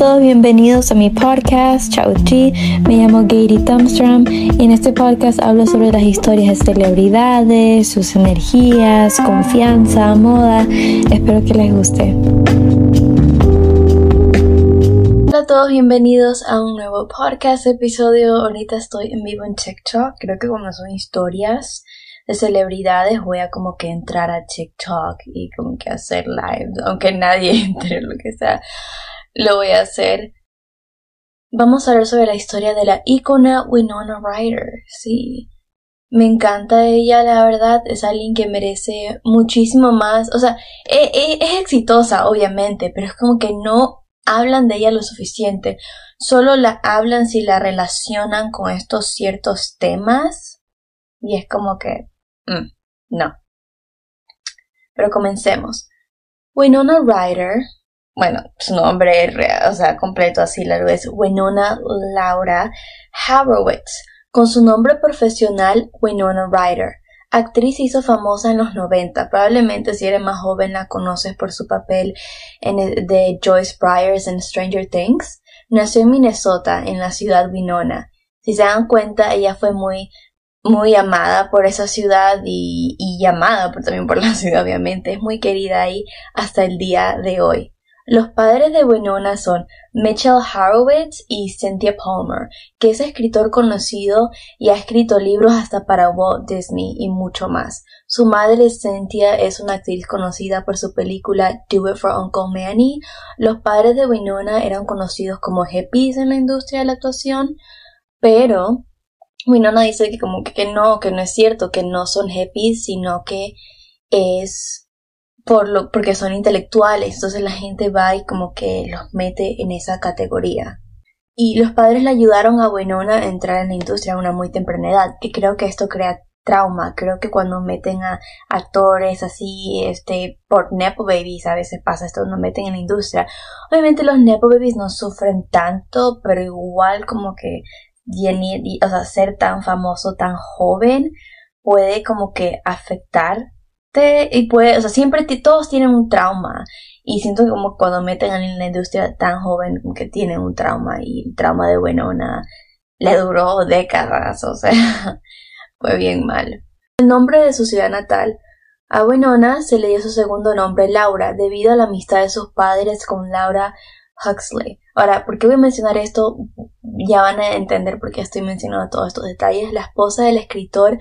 todos, bienvenidos a mi podcast, Chao Chi. Me llamo Gary Thumbstrom y en este podcast hablo sobre las historias de celebridades, sus energías, confianza, moda. Espero que les guste. Hola a todos, bienvenidos a un nuevo podcast episodio. Ahorita estoy en vivo en TikTok. Creo que cuando son historias de celebridades voy a como que entrar a TikTok y como que hacer live, aunque nadie entre lo que sea lo voy a hacer. Vamos a hablar sobre la historia de la ícona Winona Ryder. Sí, me encanta ella, la verdad. Es alguien que merece muchísimo más. O sea, e, e, es, exitosa, obviamente, pero es como que no hablan de ella lo suficiente. Solo la hablan si la relacionan con estos ciertos temas. Y es como que... Mm, no. Pero comencemos. Winona Ryder bueno, su nombre, o sea, completo así largo es Winona Laura Harrowitz, con su nombre profesional Winona Ryder. Actriz hizo famosa en los 90, probablemente si eres más joven la conoces por su papel en de Joyce Byers en Stranger Things. Nació en Minnesota, en la ciudad Winona. Si se dan cuenta, ella fue muy muy amada por esa ciudad y, y amada por, también por la ciudad, obviamente. Es muy querida ahí hasta el día de hoy. Los padres de Winona son Mitchell Horowitz y Cynthia Palmer, que es escritor conocido y ha escrito libros hasta para Walt Disney y mucho más. Su madre Cynthia es una actriz conocida por su película Do It for Uncle Manny. Los padres de Winona eran conocidos como hippies en la industria de la actuación, pero Winona dice que como que, no, que no es cierto, que no son hippies, sino que es por lo, porque son intelectuales, entonces la gente va y como que los mete en esa categoría. Y los padres le ayudaron a Winona a entrar en la industria a una muy temprana edad, que creo que esto crea trauma, creo que cuando meten a actores así, este, por Nepo Babies, a veces pasa esto, no meten en la industria. Obviamente los Nepo Babies no sufren tanto, pero igual como que o sea, ser tan famoso, tan joven, puede como que afectar y puede, o sea, siempre todos tienen un trauma y siento que como cuando meten en la industria tan joven que tienen un trauma y el trauma de Winona le duró décadas, o sea, fue bien mal. El nombre de su ciudad natal a Winona se le dio su segundo nombre Laura debido a la amistad de sus padres con Laura Huxley. Ahora, ¿por qué voy a mencionar esto? Ya van a entender por qué estoy mencionando todos estos detalles. La esposa del escritor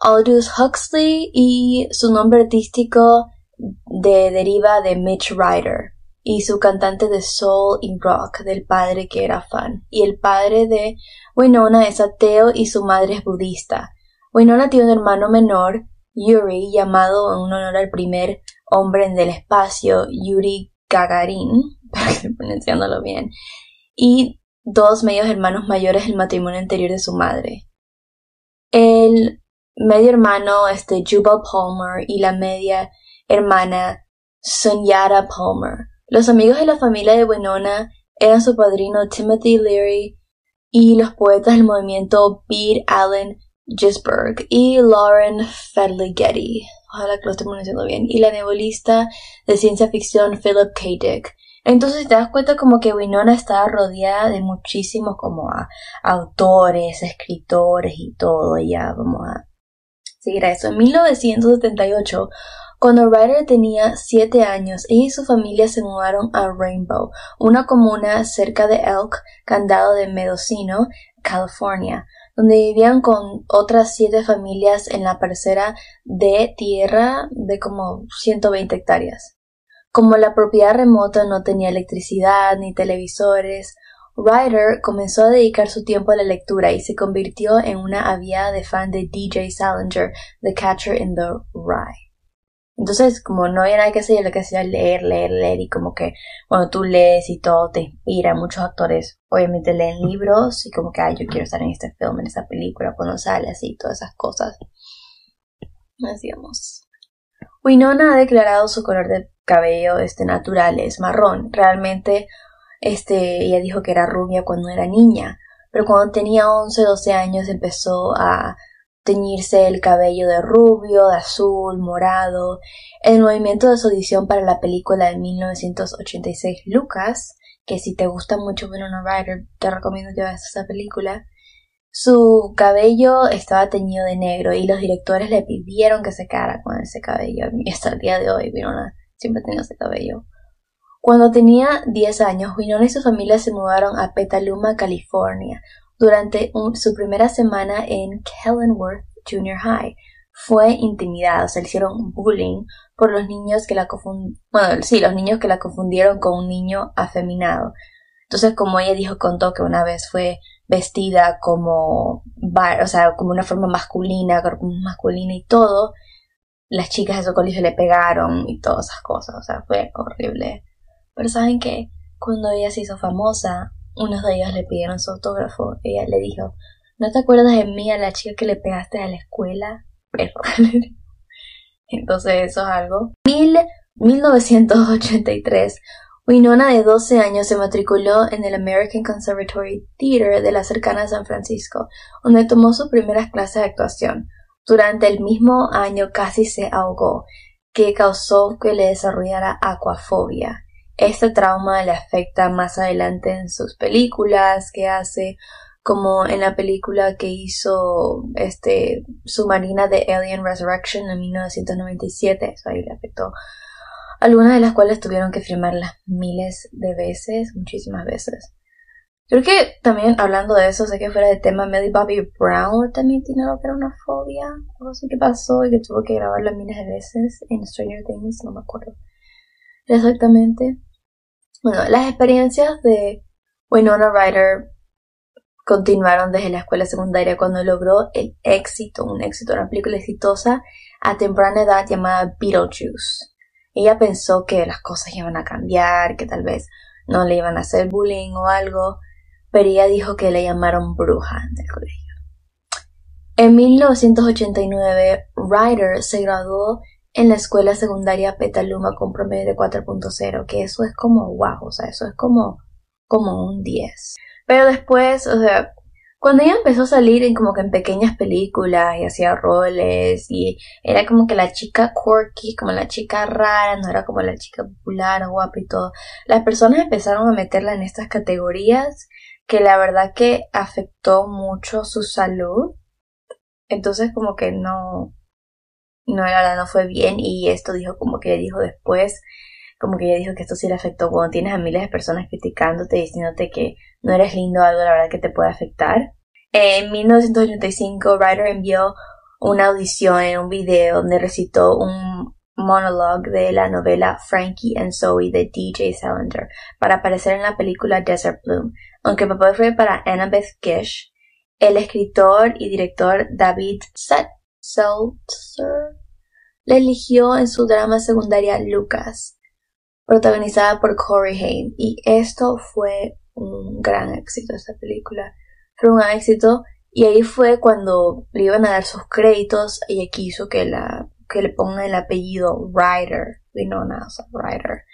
Aldous Huxley y su nombre artístico de, deriva de Mitch Ryder y su cantante de soul y rock del padre que era fan. Y el padre de Winona es ateo y su madre es budista. Winona tiene un hermano menor, Yuri, llamado en honor al primer hombre en el espacio, Yuri Gagarin, pronunciándolo bien, y dos medios hermanos mayores del matrimonio anterior de su madre. El medio hermano este Jubal Palmer y la media hermana Sunyata Palmer. Los amigos de la familia de Winona eran su padrino Timothy Leary y los poetas del movimiento Beat Allen Gisberg y Lauren Fedley Getty. Ojalá que lo esté pronunciando bien. Y la nebulista de ciencia ficción Philip K. Dick. Entonces te das cuenta como que Winona estaba rodeada de muchísimos como autores, escritores y todo. Y ya vamos a seguir a eso. En 1978, cuando Ryder tenía 7 años, ella y su familia se mudaron a Rainbow, una comuna cerca de Elk, Candado de Mendocino, California, donde vivían con otras 7 familias en la parcela de tierra de como 120 hectáreas. Como la propiedad remota no tenía electricidad ni televisores, Ryder comenzó a dedicar su tiempo a la lectura y se convirtió en una aviada de fan de DJ Salinger, The Catcher in the Rye. Entonces, como no había nada que hacer, lo que hacía leer, leer, leer, y como que cuando tú lees y todo te inspira. Muchos actores obviamente leen libros y como que, ay, yo quiero estar en este film, en esta película, cuando sale así, todas esas cosas. Decíamos. Winona ha declarado su color de cabello este natural, es marrón. Realmente este, ella dijo que era rubia cuando era niña, pero cuando tenía 11, 12 años empezó a teñirse el cabello de rubio, de azul, morado. El movimiento de su audición para la película de 1986 Lucas, que si te gusta mucho Winona Ryder, te recomiendo que veas esa película. Su cabello estaba teñido de negro y los directores le pidieron que se quedara con ese cabello. Y hasta el día de hoy Winona siempre tenía ese cabello. Cuando tenía 10 años, Winona y su familia se mudaron a Petaluma, California. Durante su primera semana en Kellenworth Junior High, fue intimidada, se le hicieron bullying por los niños que la confundieron, bueno, sí, los niños que la confundieron con un niño afeminado. Entonces, como ella dijo, contó que una vez fue vestida como, o sea, como una forma masculina, masculina y todo, las chicas de su colegio le pegaron y todas esas cosas, o sea, fue horrible. Pero saben que cuando ella se hizo famosa, unos de ellos le pidieron su autógrafo, ella le dijo, ¿no te acuerdas de mí, a la chica que le pegaste a la escuela? Entonces eso es algo. Mil, 1983, Winona de 12 años se matriculó en el American Conservatory Theater de la cercana San Francisco, donde tomó sus primeras clases de actuación. Durante el mismo año casi se ahogó, que causó que le desarrollara aquafobia. Este trauma le afecta más adelante en sus películas que hace, como en la película que hizo este Submarina de Alien Resurrection en 1997, eso ahí le afectó. Algunas de las cuales tuvieron que filmarlas miles de veces, muchísimas veces. Creo que también hablando de eso, sé que fuera de tema, Millie Bobby Brown también tiene lo que era una fobia, algo así que pasó y que tuvo que grabarla miles de veces en Stranger Things, no me acuerdo exactamente. Bueno, las experiencias de Winona Ryder continuaron desde la escuela secundaria cuando logró el éxito, un éxito, una película exitosa a temprana edad llamada Beetlejuice. Ella pensó que las cosas iban a cambiar, que tal vez no le iban a hacer bullying o algo, pero ella dijo que le llamaron bruja del colegio. En 1989, Ryder se graduó en la escuela secundaria Petaluma con promedio de 4.0, que eso es como wow, o sea, eso es como, como un 10. Pero después, o sea, cuando ella empezó a salir en como que en pequeñas películas y hacía roles y era como que la chica quirky, como la chica rara, no era como la chica popular, guapa y todo, las personas empezaron a meterla en estas categorías que la verdad que afectó mucho su salud. Entonces como que no, no, la verdad no fue bien y esto dijo como que dijo después como que ella dijo que esto sí le afectó cuando tienes a miles de personas criticándote, diciéndote que no eres lindo, algo la verdad que te puede afectar. En 1985, Ryder envió una audición en un video donde recitó un monologue de la novela Frankie and Zoe de DJ Salinger para aparecer en la película Desert Bloom. Aunque el papel fue para Annabeth Gish, el escritor y director David Seltzer le eligió en su drama secundaria Lucas protagonizada por Corey Haim. Y esto fue un gran éxito, esta película. Fue un éxito. Y ahí fue cuando le iban a dar sus créditos. Ella quiso que, la, que le pongan el apellido Ryder. Winona, o sea, Ryder.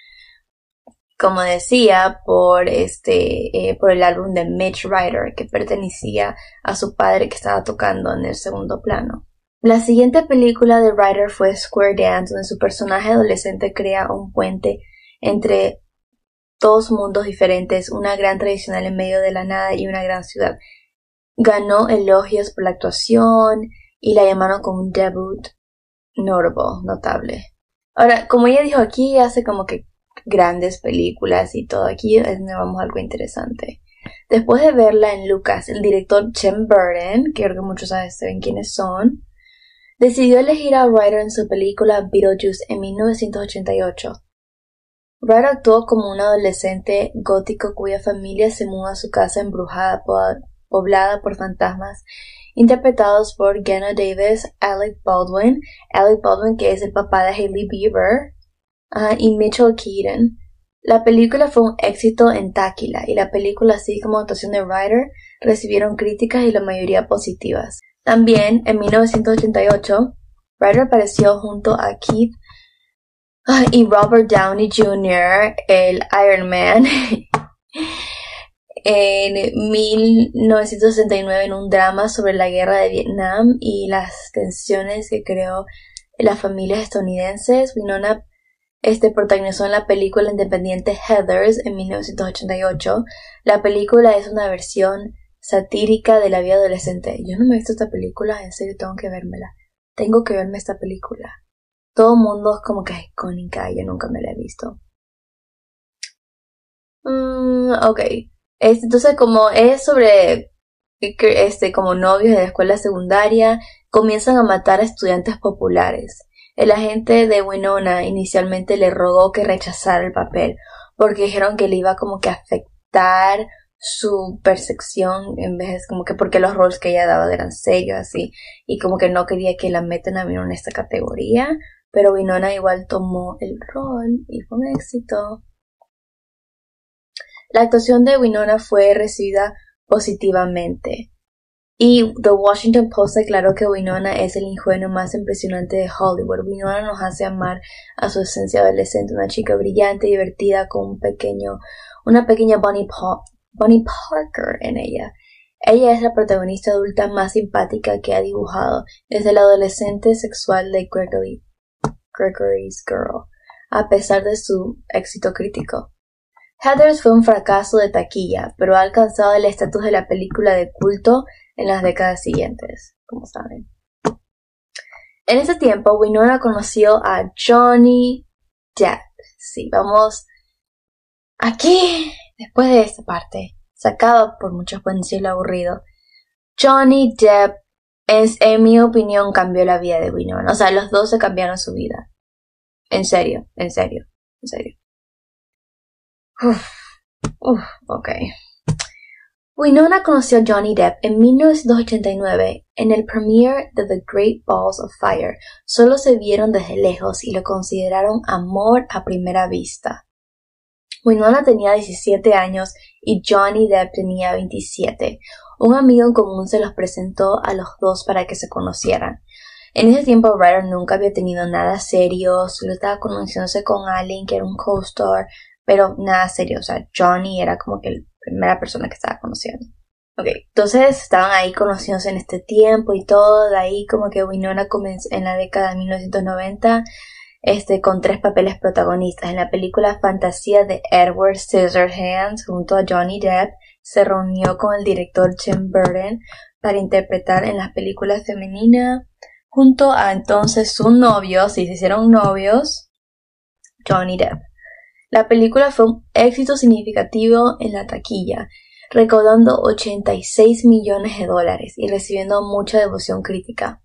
Como decía, por este, eh, por el álbum de Mitch Ryder, que pertenecía a su padre que estaba tocando en el segundo plano. La siguiente película de Ryder fue Square Dance, donde su personaje adolescente crea un puente entre dos mundos diferentes, una gran tradicional en medio de la nada y una gran ciudad. Ganó elogios por la actuación y la llamaron como un debut notable, notable. Ahora, como ella dijo aquí, hace como que grandes películas y todo. Aquí es vamos algo interesante. Después de verla en Lucas, el director Tim Burton, que creo que muchos saben quiénes son, decidió elegir a Ryder en su película Beetlejuice en 1988. Ryder actuó como un adolescente gótico cuya familia se muda a su casa embrujada, poblada por fantasmas, interpretados por Gena Davis, Alec Baldwin, Alec Baldwin que es el papá de Hailey Bieber, y Mitchell Keaton. La película fue un éxito en taquilla y la película, así como actuación de Ryder, recibieron críticas y la mayoría positivas. También, en 1988, Ryder apareció junto a Keith y Robert Downey Jr., el Iron Man, en 1969 en un drama sobre la guerra de Vietnam y las tensiones que creó las familias estadounidenses. Winona este protagonizó en la película independiente Heathers en 1988. La película es una versión satírica de la vida adolescente. Yo no me he visto esta película, en serio tengo que vérmela. Tengo que verme esta película. Todo el mundo es como que es icónica yo nunca me la he visto. Mm, ok. entonces, como es sobre este, como novios de la escuela secundaria, comienzan a matar a estudiantes populares. El agente de Winona inicialmente le rogó que rechazara el papel, porque dijeron que le iba como que a afectar su percepción en vez de como que porque los roles que ella daba eran serios así y como que no quería que la metan a mí en esta categoría pero Winona igual tomó el rol y fue un éxito la actuación de Winona fue recibida positivamente y The Washington Post declaró que Winona es el ingenuo más impresionante de Hollywood. Winona nos hace amar a su esencia adolescente, una chica brillante, divertida, con un pequeño, una pequeña Bonnie, Bonnie Parker en ella. Ella es la protagonista adulta más simpática que ha dibujado desde la adolescente sexual de Gregory, Gregory's Girl, a pesar de su éxito crítico. Heathers fue un fracaso de taquilla, pero ha alcanzado el estatus de la película de culto en las décadas siguientes, como saben. En ese tiempo, Winona conoció a Johnny Depp. Sí, vamos aquí, después de esta parte, sacado por muchos pueden decirlo aburrido, Johnny Depp, es, en mi opinión, cambió la vida de Winona. O sea, los dos se cambiaron su vida. En serio, en serio, en serio. Uf, uf, ok. Winona conoció a Johnny Depp en 1989 en el premiere de The Great Balls of Fire. Solo se vieron desde lejos y lo consideraron amor a primera vista. Winona tenía 17 años y Johnny Depp tenía 27. Un amigo en común se los presentó a los dos para que se conocieran. En ese tiempo Ryder nunca había tenido nada serio, solo estaba conociéndose con alguien que era un co-star, pero nada serio, o sea, Johnny era como que la primera persona que estaba conociendo. Ok, entonces estaban ahí conociéndose en este tiempo y todo, de ahí como que Winona comenzó en la década de 1990, este, con tres papeles protagonistas. En la película Fantasía de Edward Scissorhands junto a Johnny Depp, se reunió con el director Tim Burton para interpretar en las películas femeninas junto a entonces su novio, si se hicieron novios, Johnny Depp. La película fue un éxito significativo en la taquilla, recaudando 86 millones de dólares y recibiendo mucha devoción crítica.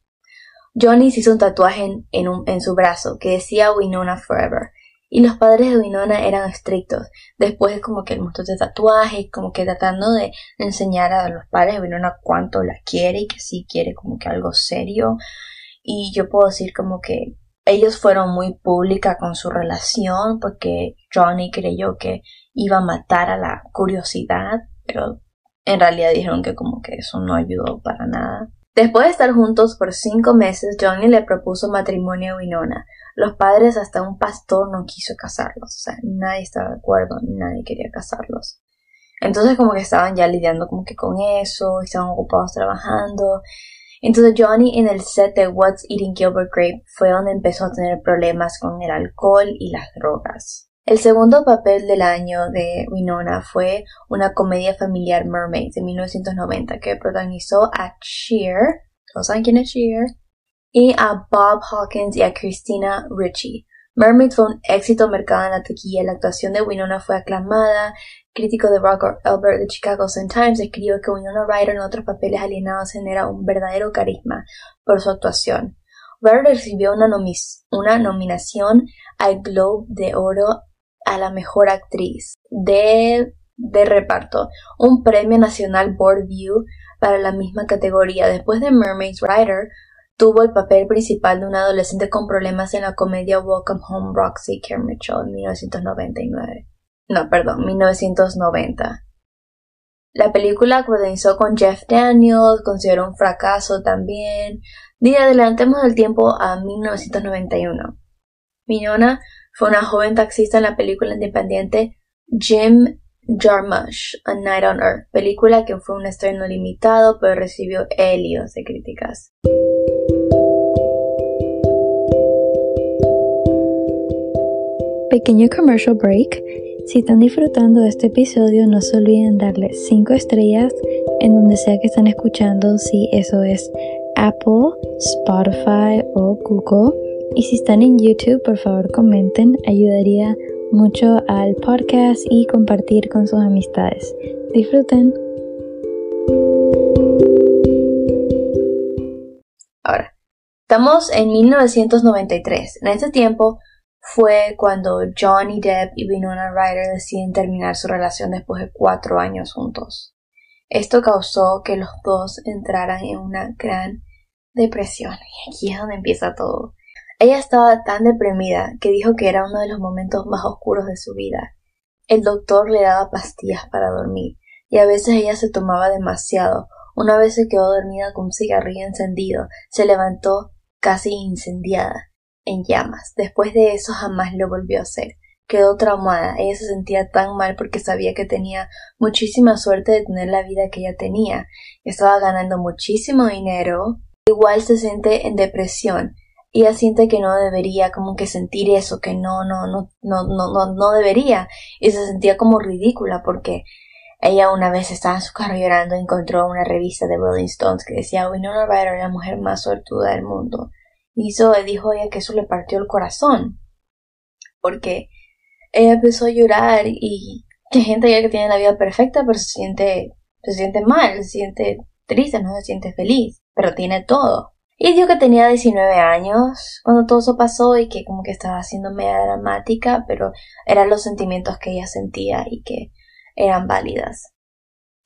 Johnny se hizo un tatuaje en, su brazo que decía Winona Forever, y los padres de Winona eran estrictos. Después es como que el montón de tatuajes, como que tratando de enseñar a los padres de Winona cuánto la quiere y que sí quiere como que algo serio. Y yo puedo decir como que ellos fueron muy pública con su relación porque Johnny creyó que iba a matar a la curiosidad, pero en realidad dijeron que como que eso no ayudó para nada. Después de estar juntos por cinco meses, Johnny le propuso matrimonio a Winona. Los padres, hasta un pastor, no quiso casarlos. O sea, nadie estaba de acuerdo, nadie quería casarlos. Entonces como que estaban ya lidiando como que con eso, estaban ocupados trabajando. Entonces Johnny en el set de What's Eating Gilbert Grape fue donde empezó a tener problemas con el alcohol y las drogas. El segundo papel del año de Winona fue una comedia familiar Mermaids de 1990 que protagonizó a Cher, ¿no saben quién es? Y a Bob Hawkins y a Christina Ricci. Mermaids fue un éxito mercado en la taquilla. La actuación de Winona fue aclamada. Crítico de Rock Albert de Chicago Sun Times escribió que Winona Ryder en otros papeles alienados genera un verdadero carisma por su actuación. Ryder recibió una, una nominación al Globe de Oro a la mejor actriz de, de reparto, un premio nacional Board View para la misma categoría. Después de Mermaid's Ryder, tuvo el papel principal de una adolescente con problemas en la comedia Welcome Home Roxy Mitchell en 1999. No, perdón, 1990. La película comenzó con Jeff Daniels, consideró un fracaso también. Y adelantemos el tiempo a 1991. Minona fue una joven taxista en la película independiente Jim Jarmusch, A Night on Earth, película que fue un estreno limitado pero recibió helios de críticas. Pequeño commercial break. Si están disfrutando de este episodio, no se olviden darle 5 estrellas en donde sea que están escuchando, si eso es Apple, Spotify o Google. Y si están en YouTube, por favor comenten, ayudaría mucho al podcast y compartir con sus amistades. Disfruten. Ahora, estamos en 1993. En ese tiempo fue cuando Johnny Depp y Winona Ryder deciden terminar su relación después de cuatro años juntos. Esto causó que los dos entraran en una gran depresión. Y aquí es donde empieza todo. Ella estaba tan deprimida que dijo que era uno de los momentos más oscuros de su vida. El doctor le daba pastillas para dormir, y a veces ella se tomaba demasiado. Una vez se quedó dormida con un cigarrillo encendido, se levantó casi incendiada, en llamas. Después de eso jamás lo volvió a hacer. Quedó traumada. Ella se sentía tan mal porque sabía que tenía muchísima suerte de tener la vida que ella tenía. Estaba ganando muchísimo dinero. Igual se siente en depresión ella siente que no debería como que sentir eso, que no, no, no, no, no, no, no debería. Y se sentía como ridícula porque ella una vez estaba en su carro llorando y encontró una revista de Rolling Stones que decía Winona Ryder la mujer más suertuda del mundo. Y eso dijo ella que eso le partió el corazón. Porque ella empezó a llorar y que gente ya que tiene la vida perfecta pero se siente, se siente mal, se siente triste, no se siente feliz, pero tiene todo. Y dijo que tenía 19 años cuando todo eso pasó y que como que estaba haciendo media dramática, pero eran los sentimientos que ella sentía y que eran válidas.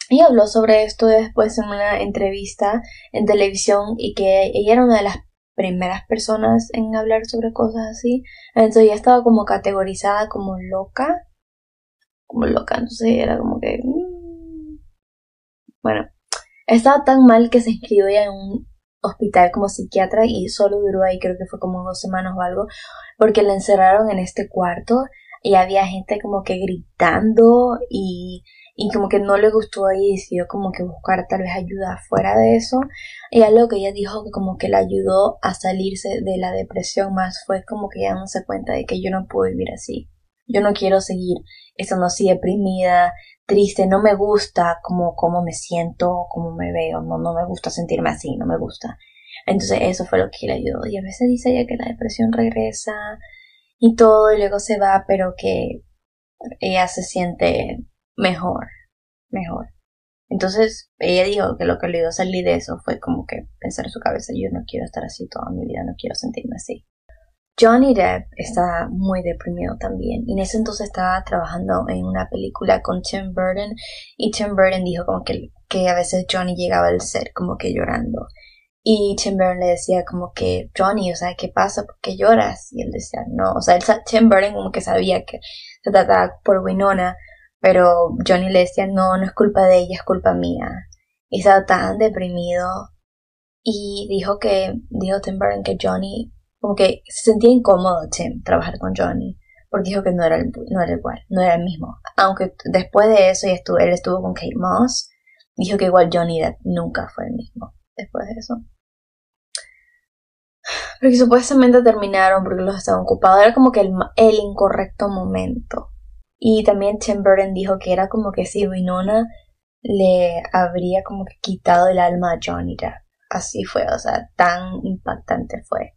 Y habló sobre esto después en una entrevista en televisión y que ella era una de las primeras personas en hablar sobre cosas así. Entonces ella estaba como categorizada como loca. Como loca, entonces era como que... Mm. Bueno, estaba tan mal que se inscribió en un hospital como psiquiatra y solo duró ahí creo que fue como dos semanas o algo porque la encerraron en este cuarto y había gente como que gritando y, y como que no le gustó ahí y decidió como que buscar tal vez ayuda fuera de eso. Y algo que ella dijo que como que le ayudó a salirse de la depresión más fue como que ella no se cuenta de que yo no puedo vivir así. Yo no quiero seguir estando así deprimida triste, no me gusta cómo, cómo me siento, cómo me veo, no, no me gusta sentirme así, no me gusta. Entonces eso fue lo que le ayudó. Y a veces dice ella que la depresión regresa y todo y luego se va, pero que ella se siente mejor, mejor. Entonces ella dijo que lo que le dio a salir de eso fue como que pensar en su cabeza, yo no quiero estar así toda mi vida, no quiero sentirme así. Johnny Depp estaba muy deprimido también y en ese entonces estaba trabajando en una película con Tim Burton y Tim Burton dijo como que, que a veces Johnny llegaba al set como que llorando y Tim Burton le decía como que Johnny, o sea, ¿qué pasa? ¿Por qué lloras? Y él decía, no, o sea, Tim Burton como que sabía que se trataba por Winona, pero Johnny le decía, no, no es culpa de ella, es culpa mía. Y estaba tan deprimido y dijo que, dijo Tim Burton que Johnny como que se sentía incómodo Tim trabajar con Johnny, porque dijo que no era, no era igual, no era el mismo. Aunque después de eso y estuvo, él estuvo con Kate Moss, dijo que igual Johnny nunca fue el mismo después de eso. Porque supuestamente terminaron porque los estaban ocupados. Era como que el, el incorrecto momento. Y también Tim Burton dijo que era como que si Winona le habría como que quitado el alma a Johnny Depp. Así fue, o sea, tan impactante fue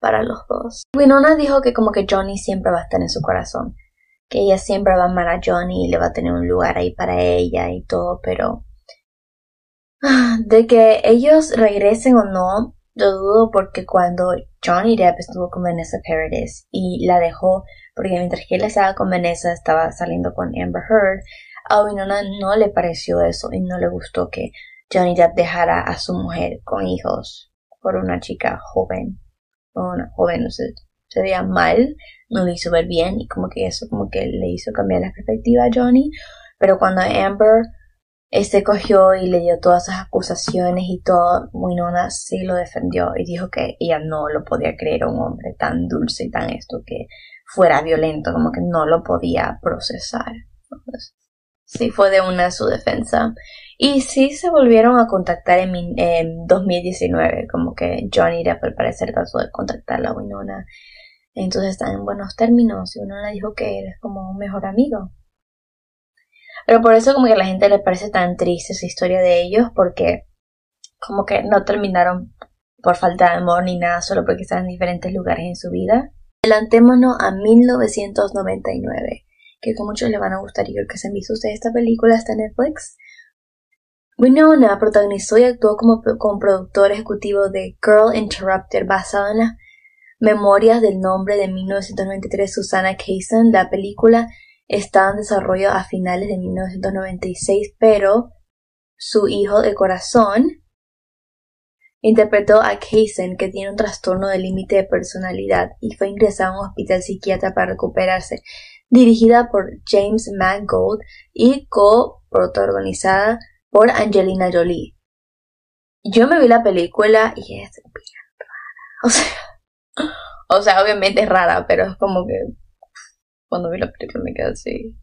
para los dos. Winona dijo que como que Johnny siempre va a estar en su corazón, que ella siempre va a amar a Johnny y le va a tener un lugar ahí para ella y todo, pero de que ellos regresen o no, lo dudo porque cuando Johnny Depp estuvo con Vanessa Paradis y la dejó, porque mientras que él estaba con Vanessa estaba saliendo con Amber Heard, a Winona no le pareció eso y no le gustó que Johnny Depp dejara a su mujer con hijos por una chica joven una joven, se, veía mal, no le hizo ver bien y como que eso como que le hizo cambiar la perspectiva a Johnny. Pero cuando Amber este cogió y le dio todas esas acusaciones y todo, Winona sí lo defendió y dijo que ella no lo podía creer un hombre tan dulce y tan esto que fuera violento, como que no lo podía procesar. Sí fue de una su defensa. Y sí se volvieron a contactar en, 2019, como que Johnny Depp al parecer trató de contactar a Winona entonces están en buenos términos y le dijo que eres como un mejor amigo. Pero por eso como que a la gente le parece tan triste esa historia de ellos porque como que no terminaron por falta de amor ni nada, solo porque están en diferentes lugares en su vida. Adelantémonos a 1999, que con muchos le van a gustar y creo que se han visto ustedes esta película, en Netflix. Winona protagonizó y actuó como, como productor ejecutivo de Girl Interrupted, basado en las memorias del nombre de 1993 Susana Kaysen. La película estaba en desarrollo a finales de 1996, pero su hijo de corazón interpretó a Kaysen, que tiene un trastorno de límite de personalidad y fue ingresado a un hospital psiquiatra para recuperarse. Dirigida por James Mangold y co-protagonizada por Angelina Jolie. Yo me vi la película y es bien rara. O sea, o sea, obviamente es rara, pero es como que cuando vi la película me quedé así.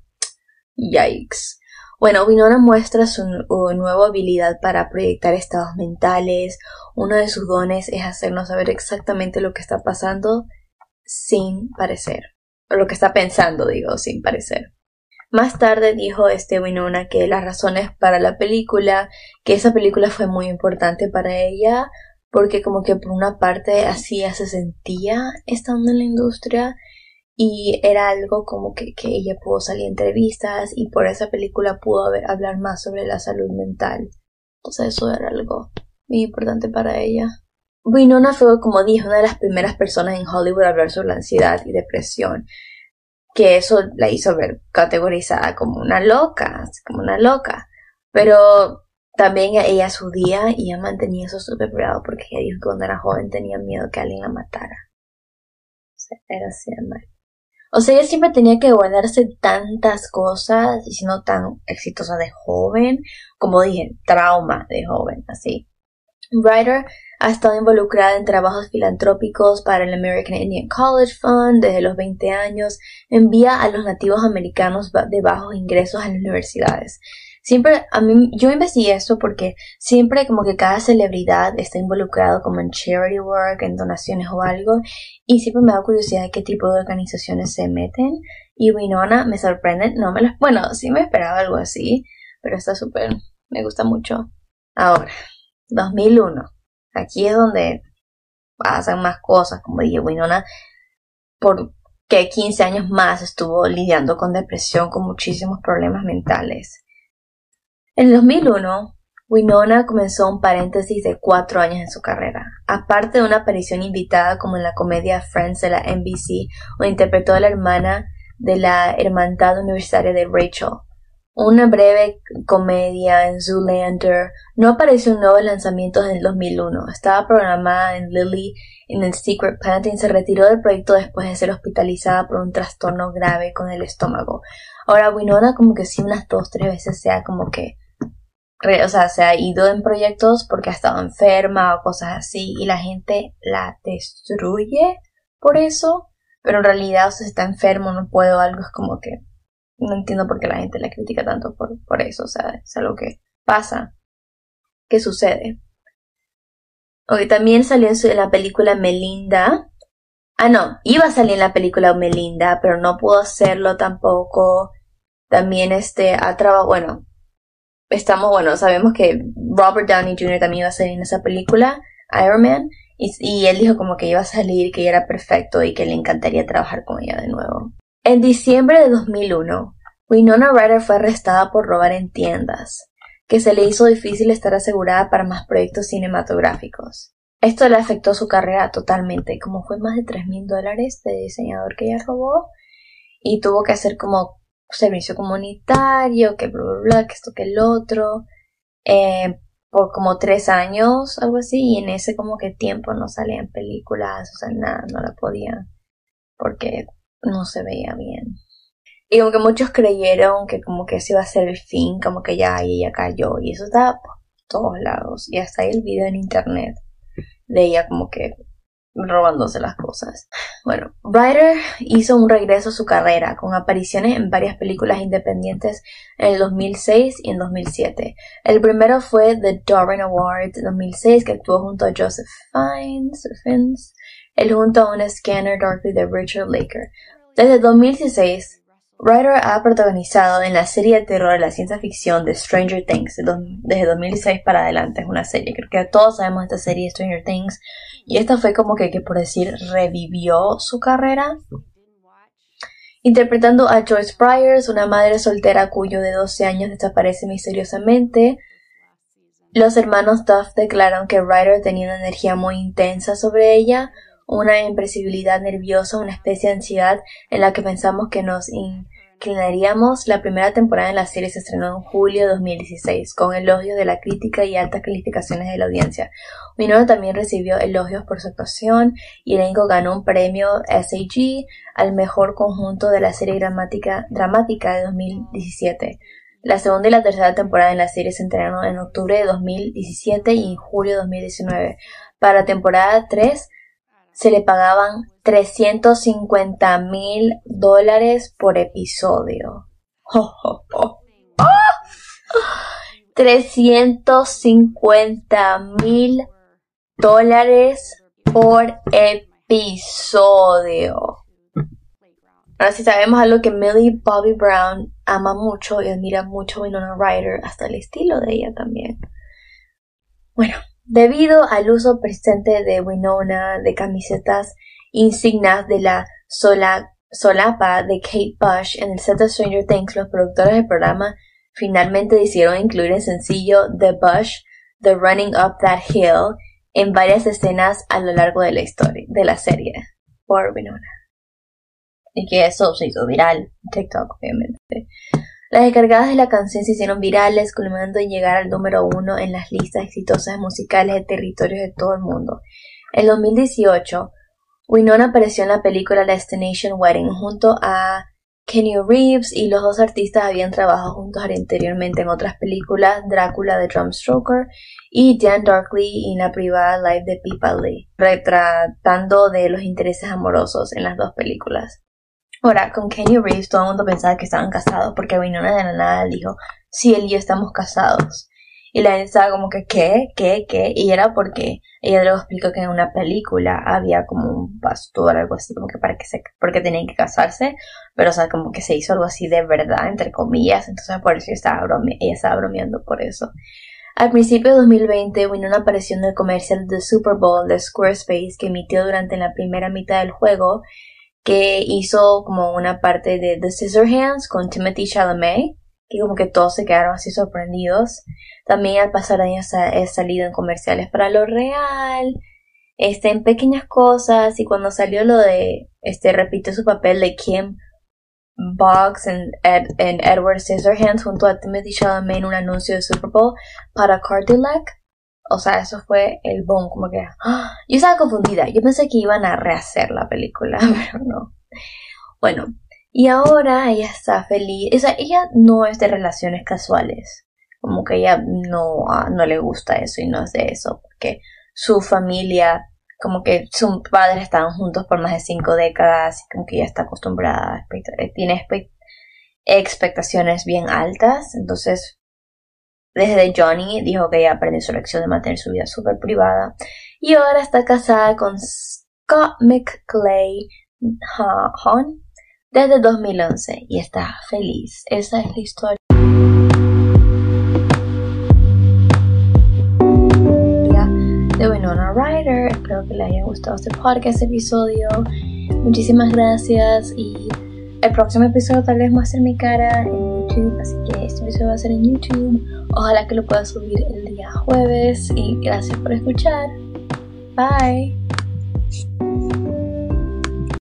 Yikes. Bueno, Winona muestra su nueva habilidad para proyectar estados mentales. Uno de sus dones es hacernos saber exactamente lo que está pasando sin parecer. Lo que está pensando, digo, sin parecer. Más tarde dijo este Winona que las razones para la película, que esa película fue muy importante para ella, porque como que por una parte así se sentía estando en la industria y era algo como que, que ella pudo salir en entrevistas y por esa película pudo hablar más sobre la salud mental. Entonces eso era algo muy importante para ella. Winona fue, como dije, una de las primeras personas en Hollywood a hablar sobre la ansiedad y depresión que eso la hizo ver categorizada como una loca, como una loca. Pero también ella es judía y ella mantenía eso súper privado porque ella dijo que cuando era joven tenía miedo que alguien la matara. O sea, era así O sea, ella siempre tenía que guardarse tantas cosas y siendo tan exitosa de joven, como dije, trauma de joven, así. Ryder ha estado involucrada en trabajos filantrópicos para el American Indian College Fund desde los 20 años. Envía a los nativos americanos de bajos ingresos a las universidades. Siempre, a mí, yo investigué esto porque siempre como que cada celebridad está involucrado como en charity work, en donaciones o algo, y siempre me da curiosidad de qué tipo de organizaciones se meten. Y Winona me sorprende, no me lo, bueno, sí me esperaba algo así, pero está súper, me gusta mucho. Ahora, 2001. Aquí es donde pasan más cosas, como dije, Winona, porque 15 años más estuvo lidiando con depresión, con muchísimos problemas mentales. En 2001, Winona comenzó un paréntesis de cuatro años en su carrera. Aparte de una aparición invitada como en la comedia Friends de la NBC, o interpretó a la hermana de la hermandad universitaria de Rachel, una breve comedia en Zoolander, no apareció en nuevos lanzamientos en el 2001. Estaba programada en Lily en el Secret Planet se retiró del proyecto después de ser hospitalizada por un trastorno grave con el estómago. Ahora Winona como que sí unas dos, tres veces sea como que o sea, se ha ido en proyectos porque ha estado enferma o cosas así y la gente la destruye por eso, pero en realidad o sea, si está enfermo no puedo algo es como que no entiendo por qué la gente la critica tanto por, por eso, o sea, es algo que pasa, que sucede. Hoy también salió en, la película Melinda. Ah, no, iba a salir en la película Melinda, pero no pudo hacerlo tampoco. También este ha trabajado, bueno, estamos, bueno, sabemos que Robert Downey Jr. también iba a salir en esa película, Iron Man, y, y él dijo como que iba a salir, que era perfecto y que le encantaría trabajar con ella de nuevo. En diciembre de 2001, Winona Ryder fue arrestada por robar en tiendas, que se le hizo difícil estar asegurada para más proyectos cinematográficos. Esto le afectó su carrera totalmente, como fue más de 3 mil dólares de diseñador que ella robó, y tuvo que hacer como servicio comunitario, que bla bla bla, que esto que el otro, eh, por como tres años, algo así, y en ese como que tiempo no salían películas, o sea, nada, no la podían, porque no se veía bien. Y como que muchos creyeron que como que ese iba a ser el fin, como que ya ella cayó. Y eso estaba por todos lados. Y hasta hay el video en internet de ella como que robándose las cosas. Bueno, Ryder hizo un regreso a su carrera con apariciones en varias películas independientes en el 2006 y en 2007. El primero fue The Darwin Award 2006 que actuó junto a Joseph Fiennes, el junto a un Scanner Darkly de Richard Laker. Desde 2016, Ryder ha protagonizado en la serie de terror de la ciencia ficción de Stranger Things desde 2016 para adelante. Es una serie, creo que todos sabemos esta serie Stranger Things. Y esta fue como que, que por decir, revivió su carrera. Interpretando a Joyce Byers, una madre soltera cuyo de 12 años desaparece misteriosamente. Los hermanos Duff declaran que Ryder tenía una energía muy intensa sobre ella, una impresibilidad nerviosa, una especie de ansiedad en la que pensamos que nos inclinaríamos. La primera temporada de la serie se estrenó en julio de 2016, con elogios de la crítica y altas calificaciones de la audiencia. Winona también recibió elogios por su actuación y elenco ganó un premio SAG al mejor conjunto de la serie dramática, dramática de 2017. La segunda y la tercera temporada de la serie se estrenaron en octubre de 2017 y en julio de 2019. Para temporada 3 se le pagaban 350 mil dólares por episodio. 350 mil dólares por episodio. Ahora si sabemos algo que Millie Bobby Brown ama mucho y admira mucho a Winona Ryder, hasta el estilo de ella también. Bueno, Debido al uso persistente de Winona de camisetas insignas de la solapa de Kate Bush en el set de Stranger Things, los productores del programa finalmente decidieron incluir el sencillo The Bush, The Running Up That Hill, en varias escenas a lo largo de la historia de la serie por Winona. Y que eso se hizo viral TikTok, obviamente. Las descargadas de la canción se hicieron virales, culminando en llegar al número uno en las listas exitosas musicales de territorios de todo el mundo. En 2018, Winona apareció en la película Destination Wedding junto a Kenny Reeves y los dos artistas habían trabajado juntos anteriormente en otras películas, Drácula de Drum Stroker y Dan Darkly en la privada live de Pippa Lee, retratando de los intereses amorosos en las dos películas. Ahora, con Kenny Reeves todo el mundo pensaba que estaban casados porque Winona de la nada dijo, sí, él y yo estamos casados. Y la gente estaba como que, ¿qué? ¿Qué? ¿Qué? Y era porque ella luego explicó que en una película había como un pastor, algo así, como que para que se, porque tenían que casarse, pero o sea, como que se hizo algo así de verdad, entre comillas, entonces por eso estaba ella estaba bromeando por eso. Al principio de 2020, Winona apareció en el comercial de Super Bowl de Squarespace que emitió durante la primera mitad del juego que hizo como una parte de The Scissorhands con Timothy Chalamet, que como que todos se quedaron así sorprendidos. También al pasar años he salido en comerciales para lo real, este, en pequeñas cosas, y cuando salió lo de, este, repitió su papel de Kim Boggs en, en Edward Scissorhands junto a Timothy Chalamet en un anuncio de Super Bowl para Cardillac o sea, eso fue el boom, como que... ¡ah! Yo estaba confundida, yo pensé que iban a rehacer la película, pero no. Bueno, y ahora ella está feliz. O sea, ella no es de relaciones casuales. Como que ella no, ah, no le gusta eso y no es de eso. Porque su familia, como que sus padres estaban juntos por más de cinco décadas. Y como que ella está acostumbrada, eh, tiene expectaciones bien altas. Entonces desde Johnny dijo que ella aprendió su lección de mantener su vida súper privada y ahora está casada con Scott McClay Hahn desde 2011 y está feliz. Esa es la historia. de Winona Ryder. Espero que le haya gustado este podcast episodio. Muchísimas gracias y el próximo episodio tal vez muestre mi cara en YouTube, así que este episodio va a ser en YouTube. Ojalá que lo pueda subir el día jueves y gracias por escuchar. Bye.